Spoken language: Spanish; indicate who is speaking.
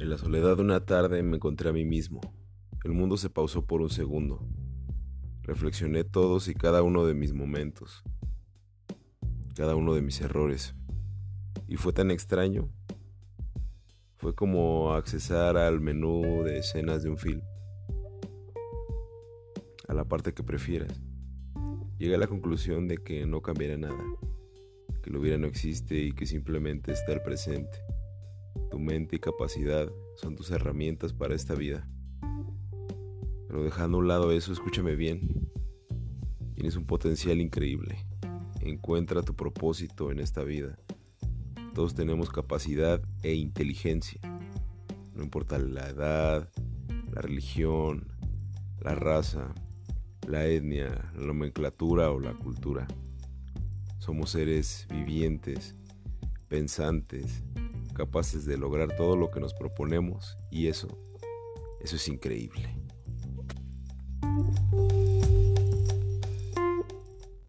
Speaker 1: En la soledad de una tarde me encontré a mí mismo. El mundo se pausó por un segundo. Reflexioné todos y cada uno de mis momentos, cada uno de mis errores. Y fue tan extraño. Fue como accesar al menú de escenas de un film, a la parte que prefieras. Llegué a la conclusión de que no cambiará nada, que lo hubiera no existe y que simplemente está el presente. Tu mente y capacidad son tus herramientas para esta vida. Pero dejando a un lado eso, escúchame bien. Tienes un potencial increíble. Encuentra tu propósito en esta vida. Todos tenemos capacidad e inteligencia. No importa la edad, la religión, la raza, la etnia, la nomenclatura o la cultura. Somos seres vivientes, pensantes, capaces de lograr todo lo que nos proponemos y eso, eso es increíble.